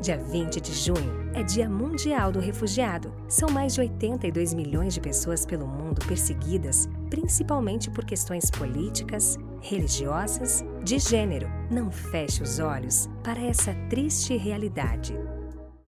Dia 20 de junho é Dia Mundial do Refugiado. São mais de 82 milhões de pessoas pelo mundo perseguidas, principalmente por questões políticas, religiosas, de gênero. Não feche os olhos para essa triste realidade.